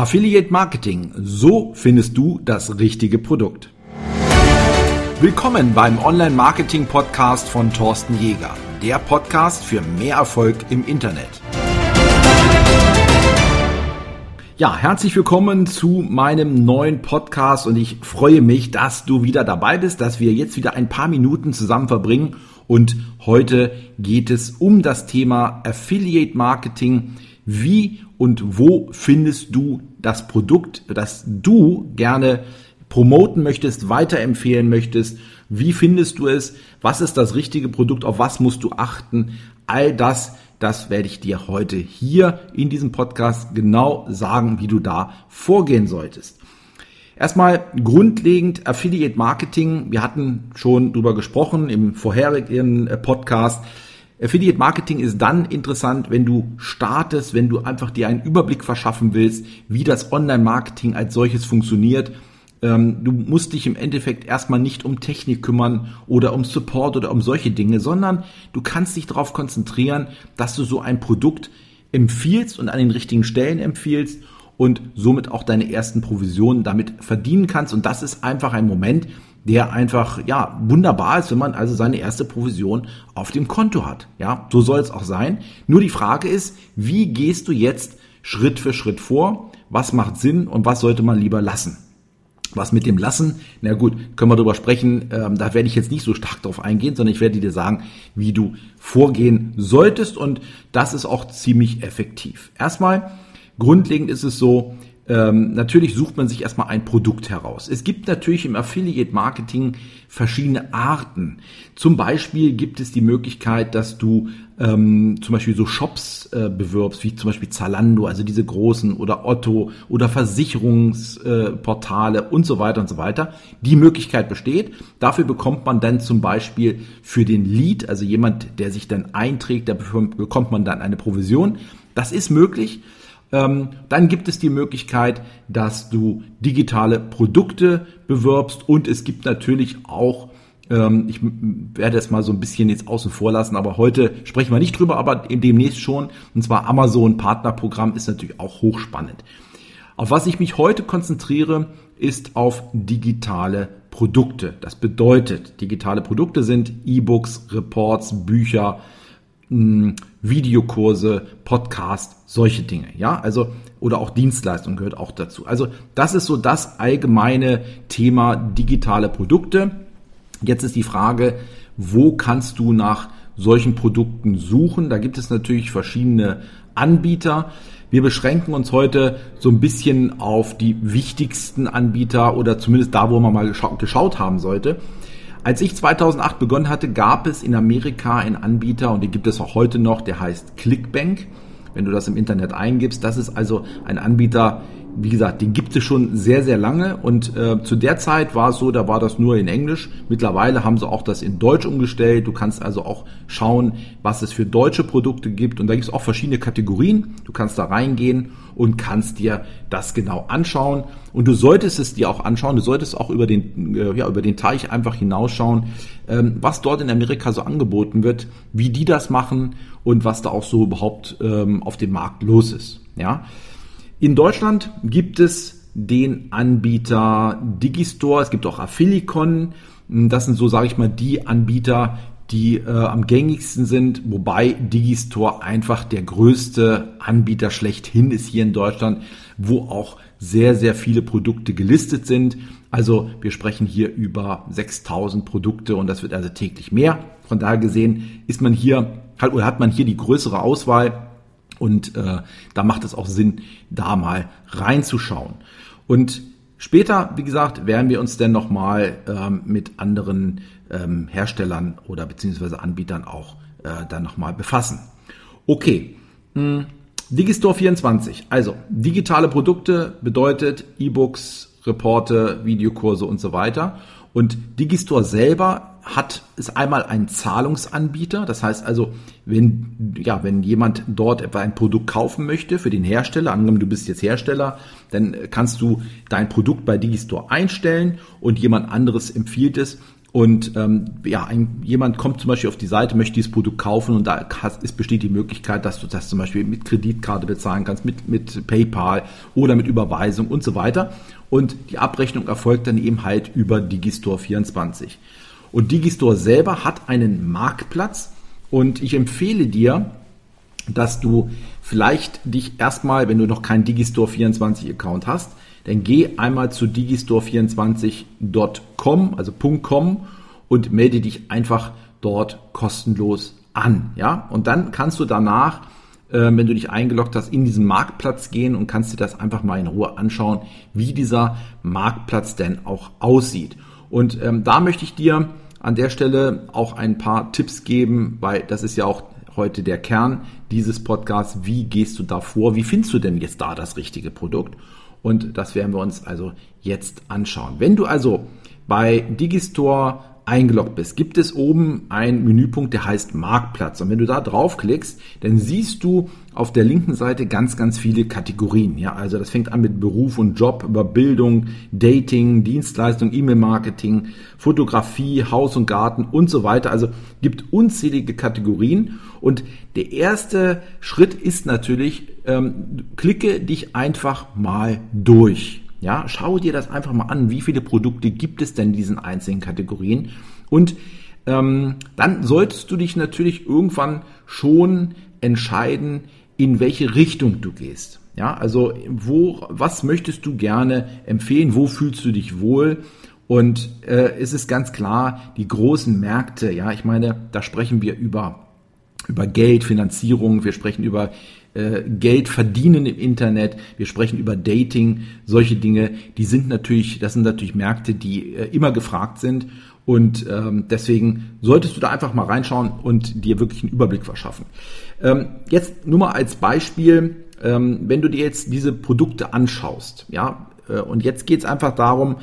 Affiliate Marketing. So findest du das richtige Produkt. Willkommen beim Online Marketing Podcast von Thorsten Jäger. Der Podcast für mehr Erfolg im Internet. Ja, herzlich willkommen zu meinem neuen Podcast und ich freue mich, dass du wieder dabei bist, dass wir jetzt wieder ein paar Minuten zusammen verbringen und heute geht es um das Thema Affiliate Marketing. Wie und wo findest du das Produkt, das du gerne promoten möchtest, weiterempfehlen möchtest. Wie findest du es? Was ist das richtige Produkt? Auf was musst du achten? All das, das werde ich dir heute hier in diesem Podcast genau sagen, wie du da vorgehen solltest. Erstmal grundlegend Affiliate Marketing. Wir hatten schon drüber gesprochen im vorherigen äh, Podcast. Affiliate Marketing ist dann interessant, wenn du startest, wenn du einfach dir einen Überblick verschaffen willst, wie das Online-Marketing als solches funktioniert. Ähm, du musst dich im Endeffekt erstmal nicht um Technik kümmern oder um Support oder um solche Dinge, sondern du kannst dich darauf konzentrieren, dass du so ein Produkt empfiehlst und an den richtigen Stellen empfiehlst und somit auch deine ersten Provisionen damit verdienen kannst. Und das ist einfach ein Moment, der einfach ja wunderbar ist, wenn man also seine erste Provision auf dem Konto hat. Ja, so soll es auch sein. Nur die Frage ist, wie gehst du jetzt Schritt für Schritt vor? Was macht Sinn und was sollte man lieber lassen? Was mit dem Lassen, na gut, können wir darüber sprechen, ähm, da werde ich jetzt nicht so stark drauf eingehen, sondern ich werde dir sagen, wie du vorgehen solltest und das ist auch ziemlich effektiv. Erstmal, grundlegend ist es so, ähm, natürlich sucht man sich erstmal ein Produkt heraus. Es gibt natürlich im Affiliate Marketing verschiedene Arten. Zum Beispiel gibt es die Möglichkeit, dass du ähm, zum Beispiel so Shops äh, bewirbst, wie zum Beispiel Zalando, also diese großen oder Otto oder Versicherungsportale äh, und so weiter und so weiter. Die Möglichkeit besteht. Dafür bekommt man dann zum Beispiel für den Lead, also jemand, der sich dann einträgt, da bekommt man dann eine Provision. Das ist möglich. Ähm, dann gibt es die Möglichkeit, dass du digitale Produkte bewirbst und es gibt natürlich auch ähm, ich werde es mal so ein bisschen jetzt außen vor lassen, aber heute sprechen wir nicht drüber, aber demnächst schon. Und zwar Amazon Partnerprogramm ist natürlich auch hochspannend. Auf was ich mich heute konzentriere, ist auf digitale Produkte. Das bedeutet, digitale Produkte sind E-Books, Reports, Bücher, Videokurse, Podcast, solche Dinge, ja, also oder auch Dienstleistung gehört auch dazu. Also das ist so das allgemeine Thema digitale Produkte. Jetzt ist die Frage, wo kannst du nach solchen Produkten suchen? Da gibt es natürlich verschiedene Anbieter. Wir beschränken uns heute so ein bisschen auf die wichtigsten Anbieter oder zumindest da, wo man mal geschaut haben sollte. Als ich 2008 begonnen hatte, gab es in Amerika einen Anbieter und den gibt es auch heute noch, der heißt Clickbank. Wenn du das im Internet eingibst, das ist also ein Anbieter, wie gesagt, den gibt es schon sehr, sehr lange und äh, zu der Zeit war es so, da war das nur in Englisch. Mittlerweile haben sie auch das in Deutsch umgestellt. Du kannst also auch schauen, was es für deutsche Produkte gibt und da gibt es auch verschiedene Kategorien. Du kannst da reingehen und kannst dir das genau anschauen und du solltest es dir auch anschauen. Du solltest auch über den, äh, ja, über den Teich einfach hinausschauen, ähm, was dort in Amerika so angeboten wird, wie die das machen und was da auch so überhaupt ähm, auf dem Markt los ist. Ja. In Deutschland gibt es den Anbieter Digistore, es gibt auch Affilicon. Das sind so, sage ich mal, die Anbieter, die äh, am gängigsten sind, wobei Digistore einfach der größte Anbieter schlechthin ist hier in Deutschland, wo auch sehr, sehr viele Produkte gelistet sind. Also wir sprechen hier über 6000 Produkte und das wird also täglich mehr. Von daher gesehen ist man hier, hat, oder hat man hier die größere Auswahl und äh, da macht es auch Sinn, da mal reinzuschauen. Und später, wie gesagt, werden wir uns dann nochmal ähm, mit anderen ähm, Herstellern oder beziehungsweise Anbietern auch äh, dann nochmal befassen. Okay. Hm. Digistore 24. Also digitale Produkte bedeutet E-Books, Reporte, Videokurse und so weiter. Und Digistore selber hat ist einmal ein Zahlungsanbieter. Das heißt also, wenn, ja, wenn jemand dort etwa ein Produkt kaufen möchte für den Hersteller, angenommen du bist jetzt Hersteller, dann kannst du dein Produkt bei Digistore einstellen und jemand anderes empfiehlt es und ähm, ja, ein, jemand kommt zum Beispiel auf die Seite, möchte dieses Produkt kaufen und da ist, besteht die Möglichkeit, dass du das zum Beispiel mit Kreditkarte bezahlen kannst, mit, mit PayPal oder mit Überweisung und so weiter. Und die Abrechnung erfolgt dann eben halt über Digistore 24. Und Digistore selber hat einen Marktplatz und ich empfehle dir, dass du vielleicht dich erstmal, wenn du noch keinen Digistore 24 Account hast, dann geh einmal zu digistore24.com, also .com und melde dich einfach dort kostenlos an, ja? Und dann kannst du danach, äh, wenn du dich eingeloggt hast, in diesen Marktplatz gehen und kannst dir das einfach mal in Ruhe anschauen, wie dieser Marktplatz denn auch aussieht. Und ähm, da möchte ich dir an der Stelle auch ein paar Tipps geben, weil das ist ja auch heute der Kern dieses Podcasts. Wie gehst du da vor? Wie findest du denn jetzt da das richtige Produkt? Und das werden wir uns also jetzt anschauen. Wenn du also bei Digistore eingeloggt bist, gibt es oben einen Menüpunkt, der heißt Marktplatz. Und wenn du da draufklickst, dann siehst du auf der linken Seite ganz, ganz viele Kategorien. Ja, also das fängt an mit Beruf und Job, über Bildung, Dating, Dienstleistung, E-Mail-Marketing, Fotografie, Haus und Garten und so weiter. Also gibt unzählige Kategorien. Und der erste Schritt ist natürlich, ähm, klicke dich einfach mal durch. Ja, schau dir das einfach mal an. Wie viele Produkte gibt es denn in diesen einzelnen Kategorien? Und ähm, dann solltest du dich natürlich irgendwann schon entscheiden, in welche Richtung du gehst. Ja, also wo, was möchtest du gerne empfehlen? Wo fühlst du dich wohl? Und äh, es ist ganz klar, die großen Märkte, ja, ich meine, da sprechen wir über über Geld, Finanzierung, wir sprechen über äh, Geld verdienen im Internet, wir sprechen über Dating, solche Dinge, die sind natürlich, das sind natürlich Märkte, die äh, immer gefragt sind. Und ähm, deswegen solltest du da einfach mal reinschauen und dir wirklich einen Überblick verschaffen. Ähm, jetzt nur mal als Beispiel, ähm, wenn du dir jetzt diese Produkte anschaust, ja, äh, und jetzt geht es einfach darum,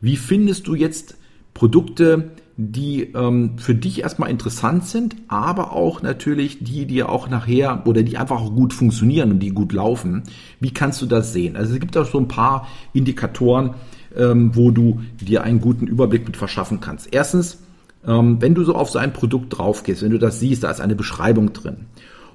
wie findest du jetzt Produkte, die ähm, für dich erstmal interessant sind, aber auch natürlich die, die auch nachher oder die einfach auch gut funktionieren und die gut laufen. Wie kannst du das sehen? Also es gibt auch so ein paar Indikatoren, ähm, wo du dir einen guten Überblick mit verschaffen kannst. Erstens, ähm, wenn du so auf so ein Produkt drauf gehst, wenn du das siehst, da ist eine Beschreibung drin.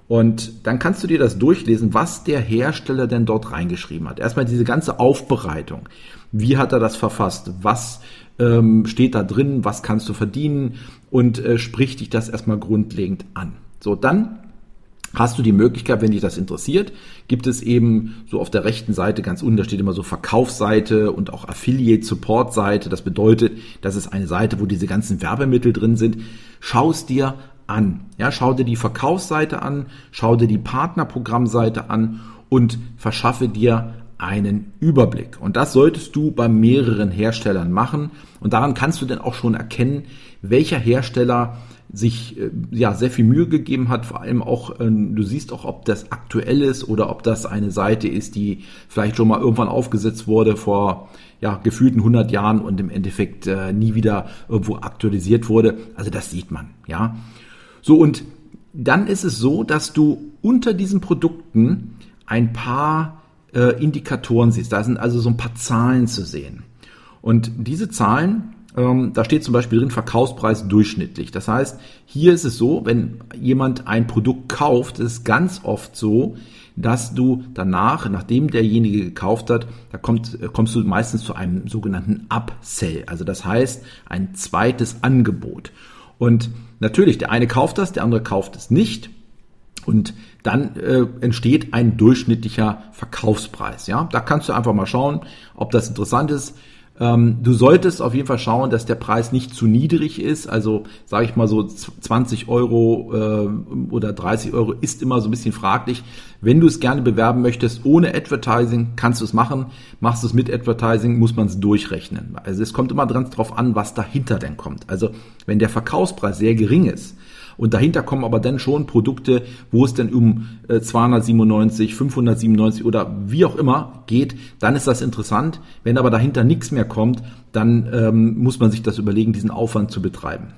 Und dann kannst du dir das durchlesen, was der Hersteller denn dort reingeschrieben hat. Erstmal diese ganze Aufbereitung. Wie hat er das verfasst? Was ähm, steht da drin, was kannst du verdienen und äh, spricht dich das erstmal grundlegend an. So, dann hast du die Möglichkeit, wenn dich das interessiert, gibt es eben so auf der rechten Seite ganz unten, da steht immer so Verkaufsseite und auch Affiliate Support Seite. Das bedeutet, das ist eine Seite, wo diese ganzen Werbemittel drin sind. Schau es dir an. Ja, schau dir die Verkaufsseite an, schau dir die Partnerprogrammseite an und verschaffe dir einen Überblick. Und das solltest du bei mehreren Herstellern machen. Und daran kannst du dann auch schon erkennen, welcher Hersteller sich äh, ja sehr viel Mühe gegeben hat, vor allem auch, äh, du siehst auch, ob das aktuell ist oder ob das eine Seite ist, die vielleicht schon mal irgendwann aufgesetzt wurde vor ja, gefühlten 100 Jahren und im Endeffekt äh, nie wieder irgendwo aktualisiert wurde. Also das sieht man, ja. So und dann ist es so, dass du unter diesen Produkten ein paar äh, Indikatoren siehst. Da sind also so ein paar Zahlen zu sehen. Und diese Zahlen, ähm, da steht zum Beispiel drin Verkaufspreis durchschnittlich. Das heißt, hier ist es so, wenn jemand ein Produkt kauft, ist es ganz oft so, dass du danach, nachdem derjenige gekauft hat, da kommt, kommst du meistens zu einem sogenannten Upsell. Also das heißt, ein zweites Angebot. Und natürlich, der eine kauft das, der andere kauft es nicht. Und dann äh, entsteht ein durchschnittlicher Verkaufspreis. Ja, da kannst du einfach mal schauen, ob das interessant ist. Ähm, du solltest auf jeden Fall schauen, dass der Preis nicht zu niedrig ist. Also sage ich mal so 20 Euro äh, oder 30 Euro ist immer so ein bisschen fraglich. Wenn du es gerne bewerben möchtest ohne Advertising, kannst du es machen. Machst du es mit Advertising, muss man es durchrechnen. Also es kommt immer drauf an, was dahinter denn kommt. Also wenn der Verkaufspreis sehr gering ist, und dahinter kommen aber dann schon Produkte, wo es dann um 297, äh, 597 oder wie auch immer geht, dann ist das interessant. Wenn aber dahinter nichts mehr kommt, dann ähm, muss man sich das überlegen, diesen Aufwand zu betreiben.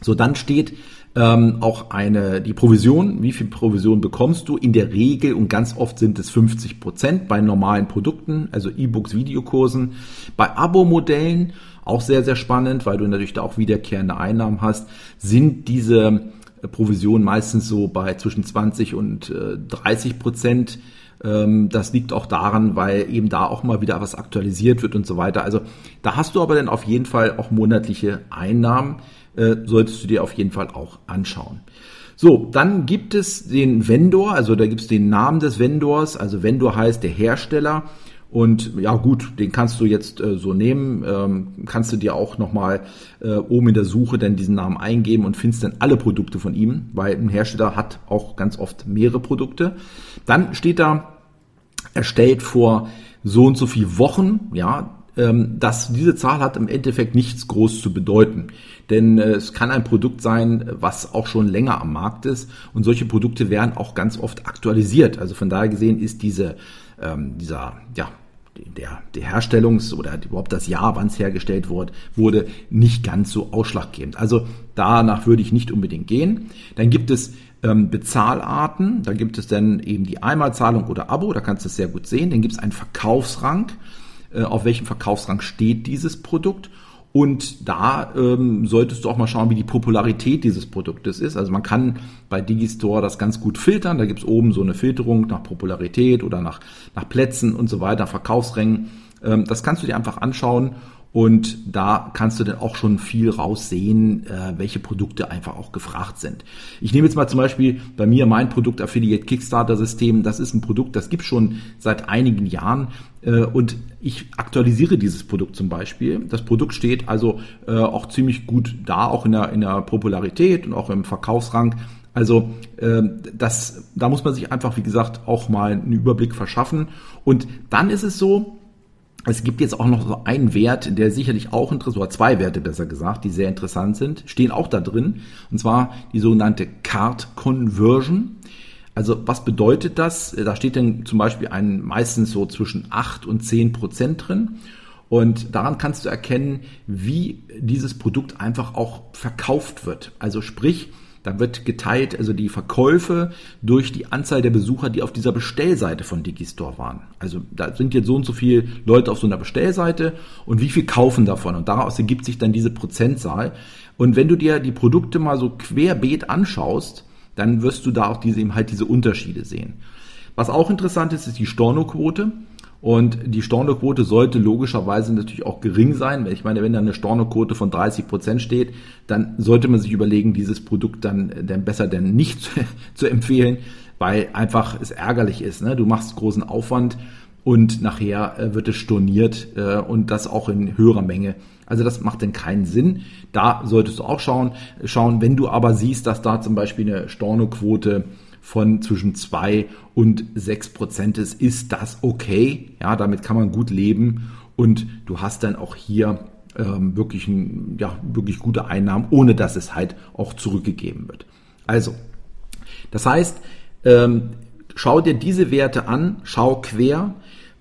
So, dann steht ähm, auch eine, die Provision, wie viel Provision bekommst du? In der Regel und ganz oft sind es 50 Prozent bei normalen Produkten, also E-Books, Videokursen. Bei Abo-Modellen, auch sehr, sehr spannend, weil du natürlich da auch wiederkehrende Einnahmen hast, sind diese Provisionen meistens so bei zwischen 20 und äh, 30 Prozent ähm, das liegt auch daran, weil eben da auch mal wieder was aktualisiert wird und so weiter. Also da hast du aber dann auf jeden Fall auch monatliche Einnahmen, äh, solltest du dir auf jeden Fall auch anschauen. So, dann gibt es den Vendor, also da gibt es den Namen des Vendors, also Vendor heißt der Hersteller. Und ja gut, den kannst du jetzt äh, so nehmen, ähm, kannst du dir auch nochmal äh, oben in der Suche dann diesen Namen eingeben und findest dann alle Produkte von ihm, weil ein Hersteller hat auch ganz oft mehrere Produkte. Dann steht da, erstellt vor so und so viel Wochen, ja, ähm, dass diese Zahl hat im Endeffekt nichts groß zu bedeuten. Denn äh, es kann ein Produkt sein, was auch schon länger am Markt ist und solche Produkte werden auch ganz oft aktualisiert. Also von daher gesehen ist diese ähm, dieser, ja, der, der Herstellungs- oder überhaupt das Jahr, wann es hergestellt wurde, wurde nicht ganz so ausschlaggebend. Also danach würde ich nicht unbedingt gehen. Dann gibt es ähm, Bezahlarten, da gibt es dann eben die Einmalzahlung oder Abo, da kannst du es sehr gut sehen. Dann gibt es einen Verkaufsrang, äh, auf welchem Verkaufsrang steht dieses Produkt und da ähm, solltest du auch mal schauen, wie die Popularität dieses Produktes ist. Also man kann bei Digistore das ganz gut filtern. Da gibt's oben so eine Filterung nach Popularität oder nach, nach Plätzen und so weiter, Verkaufsrängen. Ähm, das kannst du dir einfach anschauen und da kannst du dann auch schon viel raussehen, äh, welche Produkte einfach auch gefragt sind. Ich nehme jetzt mal zum Beispiel bei mir mein Produkt Affiliate Kickstarter System. Das ist ein Produkt, das gibt schon seit einigen Jahren. Äh, und ich aktualisiere dieses Produkt zum Beispiel. Das Produkt steht also äh, auch ziemlich gut da, auch in der, in der Popularität und auch im Verkaufsrang. Also äh, das, da muss man sich einfach, wie gesagt, auch mal einen Überblick verschaffen. Und dann ist es so, es gibt jetzt auch noch so einen Wert, der sicherlich auch interessant, oder zwei Werte besser gesagt, die sehr interessant sind, stehen auch da drin, und zwar die sogenannte Card Conversion. Also was bedeutet das? Da steht dann zum Beispiel ein, meistens so zwischen 8 und 10 Prozent drin. Und daran kannst du erkennen, wie dieses Produkt einfach auch verkauft wird. Also sprich, da wird geteilt, also die Verkäufe durch die Anzahl der Besucher, die auf dieser Bestellseite von Digistore waren. Also da sind jetzt so und so viele Leute auf so einer Bestellseite und wie viel kaufen davon? Und daraus ergibt sich dann diese Prozentzahl. Und wenn du dir die Produkte mal so querbeet anschaust, dann wirst du da auch diese, eben halt diese Unterschiede sehen. Was auch interessant ist, ist die Stornoquote. Und die Stornoquote sollte logischerweise natürlich auch gering sein. Ich meine, wenn da eine Stornoquote von 30 Prozent steht, dann sollte man sich überlegen, dieses Produkt dann, dann besser denn nicht zu, zu empfehlen, weil einfach es ärgerlich ist. Ne? Du machst großen Aufwand und nachher äh, wird es storniert äh, und das auch in höherer Menge. Also das macht denn keinen Sinn. Da solltest du auch schauen. Schauen, wenn du aber siehst, dass da zum Beispiel eine Stornoquote von zwischen zwei und sechs Prozent ist, ist das okay. Ja, damit kann man gut leben und du hast dann auch hier ähm, wirklich, ein, ja, wirklich gute Einnahmen, ohne dass es halt auch zurückgegeben wird. Also, das heißt, ähm, schau dir diese Werte an, schau quer,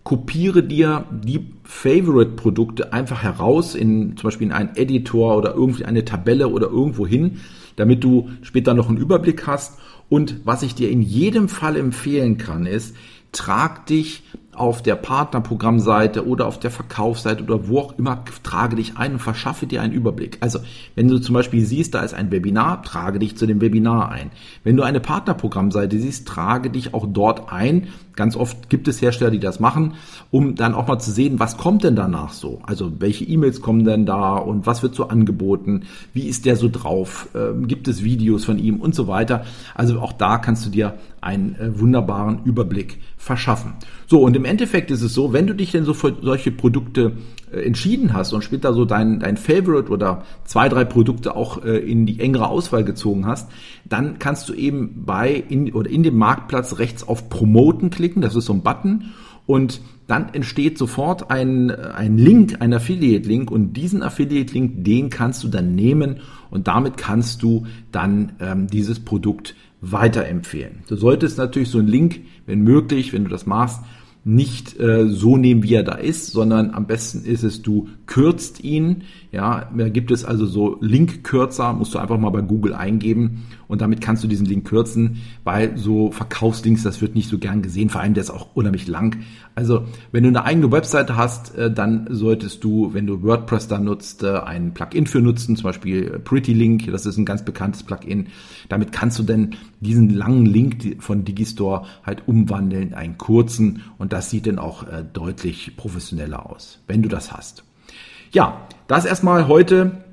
kopiere dir die Favorite-Produkte einfach heraus in zum Beispiel in einen Editor oder irgendwie eine Tabelle oder irgendwo hin, damit du später noch einen Überblick hast und was ich dir in jedem Fall empfehlen kann, ist, trag dich auf der Partnerprogrammseite oder auf der Verkaufsseite oder wo auch immer, trage dich ein und verschaffe dir einen Überblick. Also, wenn du zum Beispiel siehst, da ist ein Webinar, trage dich zu dem Webinar ein. Wenn du eine Partnerprogrammseite siehst, trage dich auch dort ein. Ganz oft gibt es Hersteller, die das machen, um dann auch mal zu sehen, was kommt denn danach so? Also, welche E-Mails kommen denn da und was wird so angeboten? Wie ist der so drauf? Ähm, gibt es Videos von ihm und so weiter? Also, auch da kannst du dir einen äh, wunderbaren Überblick verschaffen. So, und im Endeffekt ist es so, wenn du dich denn so für solche Produkte äh, entschieden hast und später so dein, dein Favorite oder zwei, drei Produkte auch äh, in die engere Auswahl gezogen hast, dann kannst du eben bei in, oder in dem Marktplatz rechts auf Promoten klicken, das ist so ein Button und dann entsteht sofort ein, ein Link, ein Affiliate-Link und diesen Affiliate-Link, den kannst du dann nehmen und damit kannst du dann ähm, dieses Produkt weiterempfehlen. Du solltest natürlich so einen Link, wenn möglich, wenn du das machst, nicht äh, so nehmen, wie er da ist, sondern am besten ist es, du kürzt ihn. Ja, da gibt es also so Linkkürzer, musst du einfach mal bei Google eingeben und damit kannst du diesen Link kürzen, weil so Verkaufslinks, das wird nicht so gern gesehen, vor allem der ist auch unheimlich lang. Also wenn du eine eigene Webseite hast, äh, dann solltest du, wenn du WordPress da nutzt, äh, ein Plugin für nutzen, zum Beispiel Pretty Link, das ist ein ganz bekanntes Plugin. Damit kannst du denn diesen langen Link von Digistore halt umwandeln in einen kurzen und das sieht dann auch äh, deutlich professioneller aus, wenn du das hast. Ja, das erstmal heute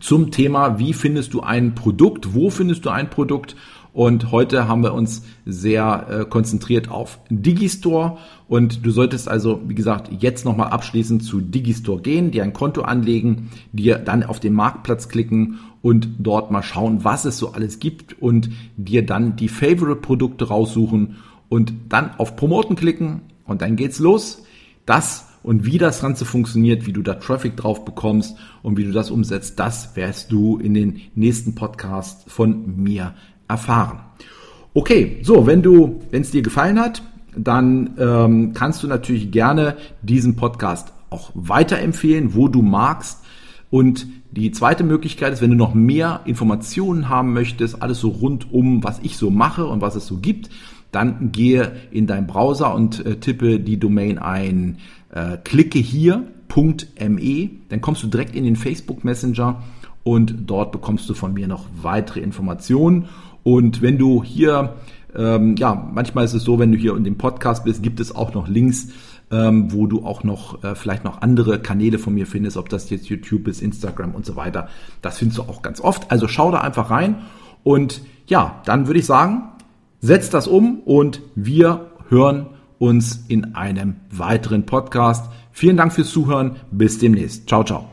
zum Thema, wie findest du ein Produkt, wo findest du ein Produkt? Und heute haben wir uns sehr äh, konzentriert auf Digistore. Und du solltest also, wie gesagt, jetzt nochmal abschließend zu Digistore gehen, dir ein Konto anlegen, dir dann auf den Marktplatz klicken und dort mal schauen, was es so alles gibt und dir dann die Favorite-Produkte raussuchen und dann auf Promoten klicken. Und dann geht's los. Das und wie das Ganze funktioniert, wie du da Traffic drauf bekommst und wie du das umsetzt, das wirst du in den nächsten Podcast von mir erfahren. Okay, so, wenn du, wenn es dir gefallen hat, dann ähm, kannst du natürlich gerne diesen Podcast auch weiterempfehlen, wo du magst. Und die zweite Möglichkeit ist, wenn du noch mehr Informationen haben möchtest, alles so rund um, was ich so mache und was es so gibt, dann gehe in deinen Browser und äh, tippe die Domain ein, äh, klicke hier.me, dann kommst du direkt in den Facebook Messenger und dort bekommst du von mir noch weitere Informationen und wenn du hier, ähm, ja, manchmal ist es so, wenn du hier in dem Podcast bist, gibt es auch noch Links, ähm, wo du auch noch äh, vielleicht noch andere Kanäle von mir findest, ob das jetzt YouTube ist, Instagram und so weiter. Das findest du auch ganz oft. Also schau da einfach rein. Und ja, dann würde ich sagen, setz das um und wir hören uns in einem weiteren Podcast. Vielen Dank fürs Zuhören. Bis demnächst. Ciao, ciao.